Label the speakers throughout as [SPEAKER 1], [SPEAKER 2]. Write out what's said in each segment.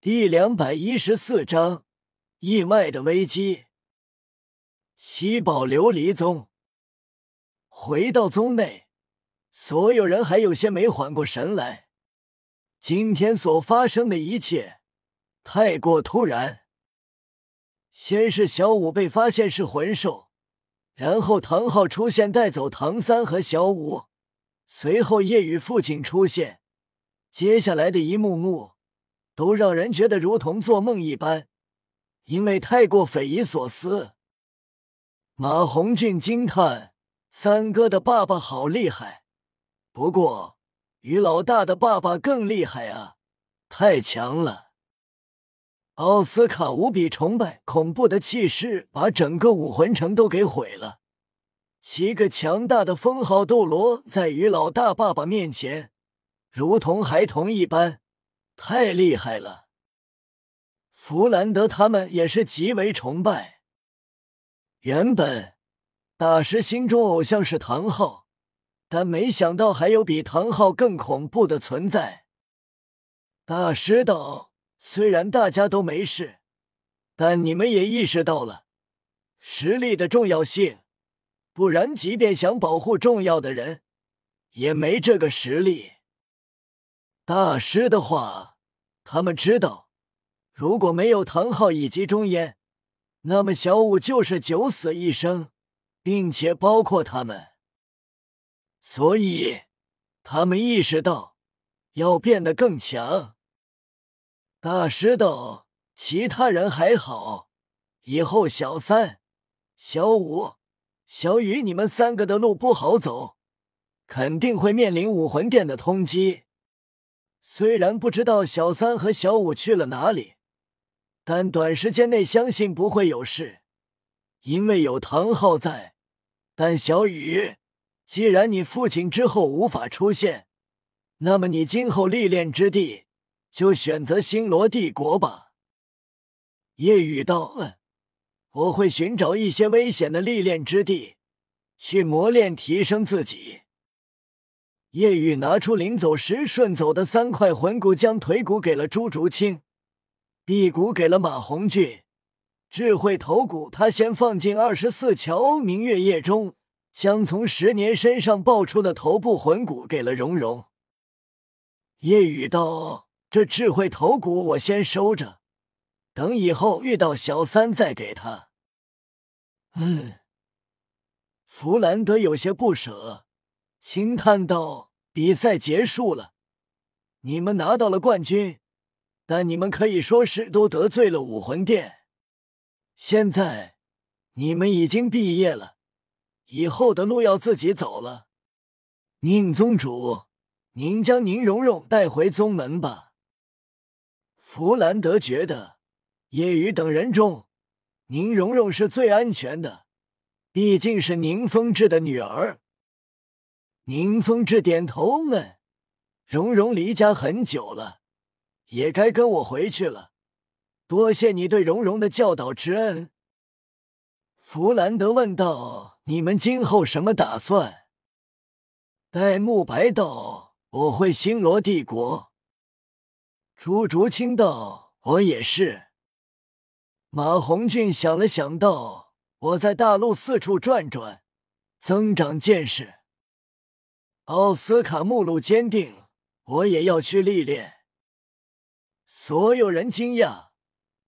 [SPEAKER 1] 第两百一十四章义脉的危机。七宝琉璃宗回到宗内，所有人还有些没缓过神来。今天所发生的一切太过突然。先是小五被发现是魂兽，然后唐昊出现带走唐三和小五，随后叶雨父亲出现，接下来的一幕幕。都让人觉得如同做梦一般，因为太过匪夷所思。马红俊惊叹：“三哥的爸爸好厉害，不过于老大的爸爸更厉害啊，太强了！”奥斯卡无比崇拜，恐怖的气势把整个武魂城都给毁了。七个强大的封号斗罗在于老大爸爸面前，如同孩童一般。太厉害了！弗兰德他们也是极为崇拜。原本大师心中偶像是唐昊，但没想到还有比唐昊更恐怖的存在。大师道：“虽然大家都没事，但你们也意识到了实力的重要性，不然即便想保护重要的人，也没这个实力。”大师的话，他们知道，如果没有唐昊以及钟烟，那么小五就是九死一生，并且包括他们。所以，他们意识到要变得更强。大师道：“其他人还好，以后小三、小五、小雨，你们三个的路不好走，肯定会面临武魂殿的通缉。”虽然不知道小三和小五去了哪里，但短时间内相信不会有事，因为有唐昊在。但小雨，既然你父亲之后无法出现，那么你今后历练之地就选择星罗帝国吧。夜雨道：“嗯，我会寻找一些危险的历练之地，去磨练提升自己。”叶雨拿出临走时顺走的三块魂骨，将腿骨给了朱竹清，臂骨给了马红俊，智慧头骨他先放进二十四桥明月夜中，将从十年身上爆出的头部魂骨给了蓉蓉。叶雨道：“这智慧头骨我先收着，等以后遇到小三再给他。”嗯，弗兰德有些不舍。轻叹道：“比赛结束了，你们拿到了冠军，但你们可以说是都得罪了武魂殿。现在你们已经毕业了，以后的路要自己走了。宁宗主，您将宁荣荣带回宗门吧。”弗兰德觉得叶雨等人中，宁荣荣是最安全的，毕竟是宁风致的女儿。宁风致点头问：“蓉蓉离家很久了，也该跟我回去了。多谢你对蓉蓉的教导之恩。”弗兰德问道：“你们今后什么打算？”戴沐白道：“我会星罗帝国。”朱竹清道：“我也是。”马红俊想了想道：“我在大陆四处转转，增长见识。”奥斯卡目露坚定，我也要去历练。所有人惊讶，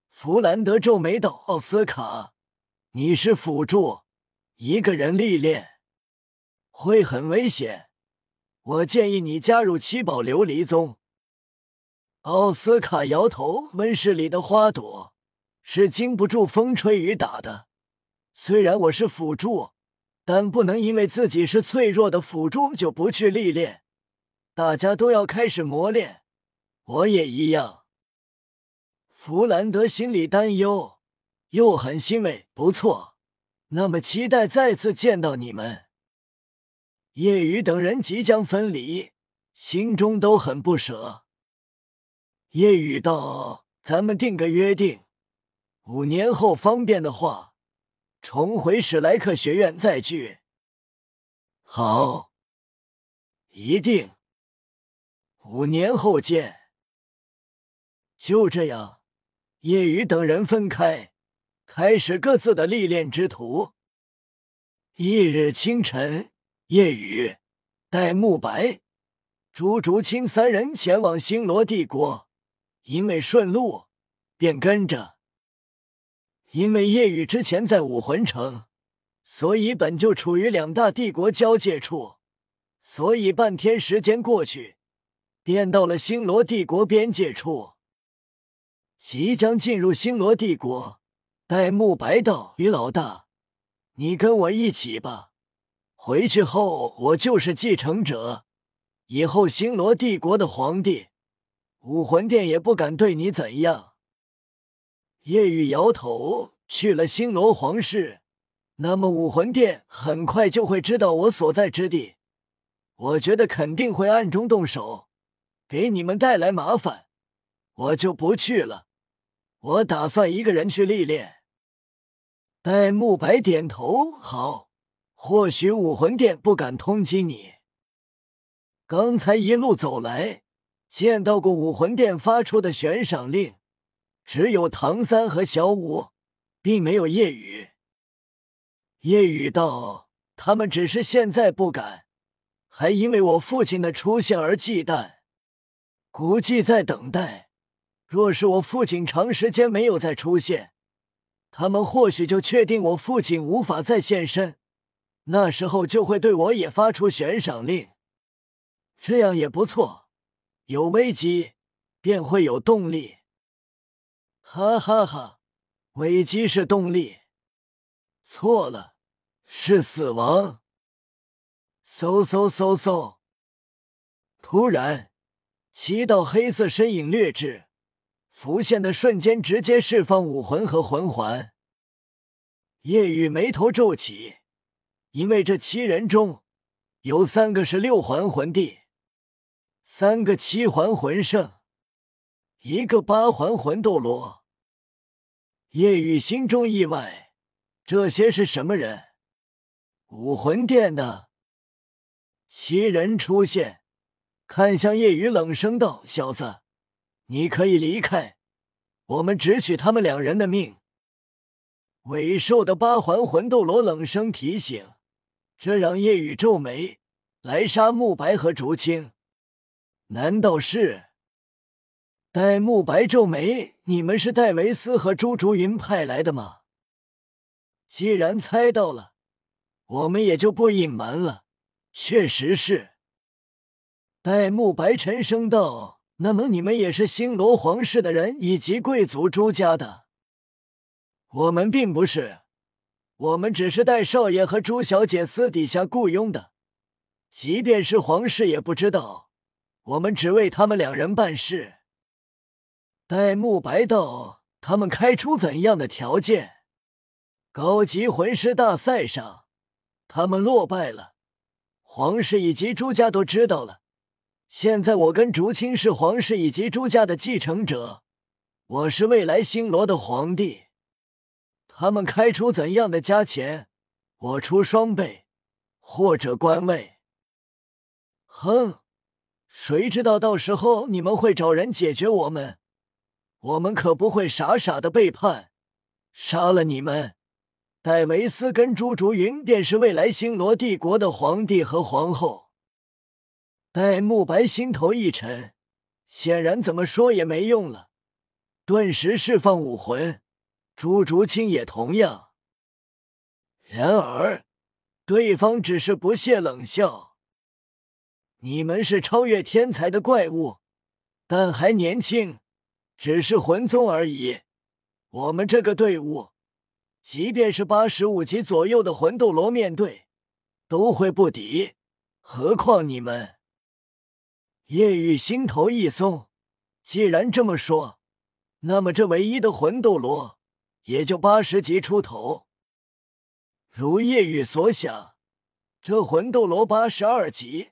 [SPEAKER 1] 弗兰德皱眉道：“奥斯卡，你是辅助，一个人历练会很危险。我建议你加入七宝琉璃宗。”奥斯卡摇头：“温室里的花朵是经不住风吹雨打的，虽然我是辅助。”但不能因为自己是脆弱的辅助就不去历练，大家都要开始磨练，我也一样。弗兰德心里担忧，又很欣慰。不错，那么期待再次见到你们。叶雨等人即将分离，心中都很不舍。叶雨道：“咱们定个约定，五年后方便的话。”重回史莱克学院再聚。好，一定。五年后见。就这样，叶雨等人分开，开始各自的历练之途。一日清晨，叶雨、戴沐白、朱竹清三人前往星罗帝国，因为顺路，便跟着。因为夜雨之前在武魂城，所以本就处于两大帝国交界处，所以半天时间过去，便到了星罗帝国边界处。即将进入星罗帝国，戴沐白道：“于老大，你跟我一起吧。回去后，我就是继承者，以后星罗帝国的皇帝，武魂殿也不敢对你怎样。”叶雨摇头，去了星罗皇室，那么武魂殿很快就会知道我所在之地。我觉得肯定会暗中动手，给你们带来麻烦，我就不去了。我打算一个人去历练。戴沐白点头，好。或许武魂殿不敢通缉你。刚才一路走来，见到过武魂殿发出的悬赏令。只有唐三和小五，并没有夜雨。夜雨道：“他们只是现在不敢，还因为我父亲的出现而忌惮，估计在等待。若是我父亲长时间没有再出现，他们或许就确定我父亲无法再现身，那时候就会对我也发出悬赏令。这样也不错，有危机便会有动力。”哈哈哈！危机是动力，错了，是死亡。嗖嗖嗖嗖！突然，七道黑色身影掠至，浮现的瞬间直接释放武魂和魂环。夜雨眉头皱起，因为这七人中有三个是六环魂帝，三个七环魂圣，一个八环魂斗罗。叶雨心中意外，这些是什么人？武魂殿的七人出现，看向叶雨，冷声道：“小子，你可以离开，我们只取他们两人的命。”尾兽的八环魂斗罗冷声提醒，这让叶雨皱眉：“来杀慕白和竹青，难道是？”戴沐白皱眉：“你们是戴维斯和朱竹云派来的吗？既然猜到了，我们也就不隐瞒了。确实是。”戴沐白沉声道：“那么你们也是星罗皇室的人，以及贵族朱家的？”我们并不是，我们只是戴少爷和朱小姐私底下雇佣的，即便是皇室也不知道，我们只为他们两人办事。戴沐白道：“他们开出怎样的条件？高级魂师大赛上，他们落败了。皇室以及朱家都知道了。现在我跟竹青是皇室以及朱家的继承者，我是未来星罗的皇帝。他们开出怎样的价钱，我出双倍，或者官位。哼，谁知道到时候你们会找人解决我们？”我们可不会傻傻的背叛，杀了你们。戴维斯跟朱竹云便是未来星罗帝国的皇帝和皇后。戴沐白心头一沉，显然怎么说也没用了，顿时释放武魂。朱竹清也同样。然而，对方只是不屑冷笑：“你们是超越天才的怪物，但还年轻。”只是魂宗而已，我们这个队伍，即便是八十五级左右的魂斗罗面对，都会不敌，何况你们？叶雨心头一松，既然这么说，那么这唯一的魂斗罗也就八十级出头。如叶雨所想，这魂斗罗八十二级，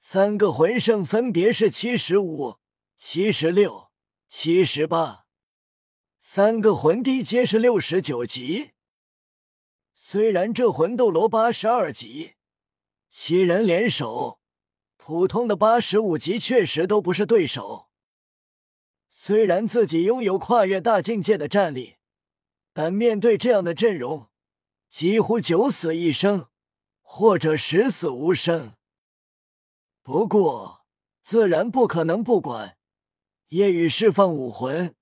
[SPEAKER 1] 三个魂圣分别是七十五、七十六。七十八，三个魂帝皆是六十九级。虽然这魂斗罗八十二级，七人联手，普通的八十五级确实都不是对手。虽然自己拥有跨越大境界的战力，但面对这样的阵容，几乎九死一生，或者十死无生。不过，自然不可能不管。夜雨释放武魂，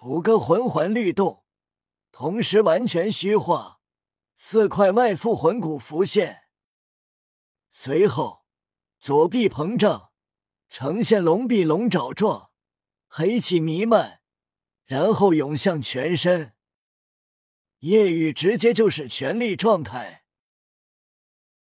[SPEAKER 1] 五个魂环律动，同时完全虚化，四块外附魂骨浮现，随后左臂膨胀，呈现龙臂龙爪状。黑气弥漫，然后涌向全身。夜雨直接就是全力状态。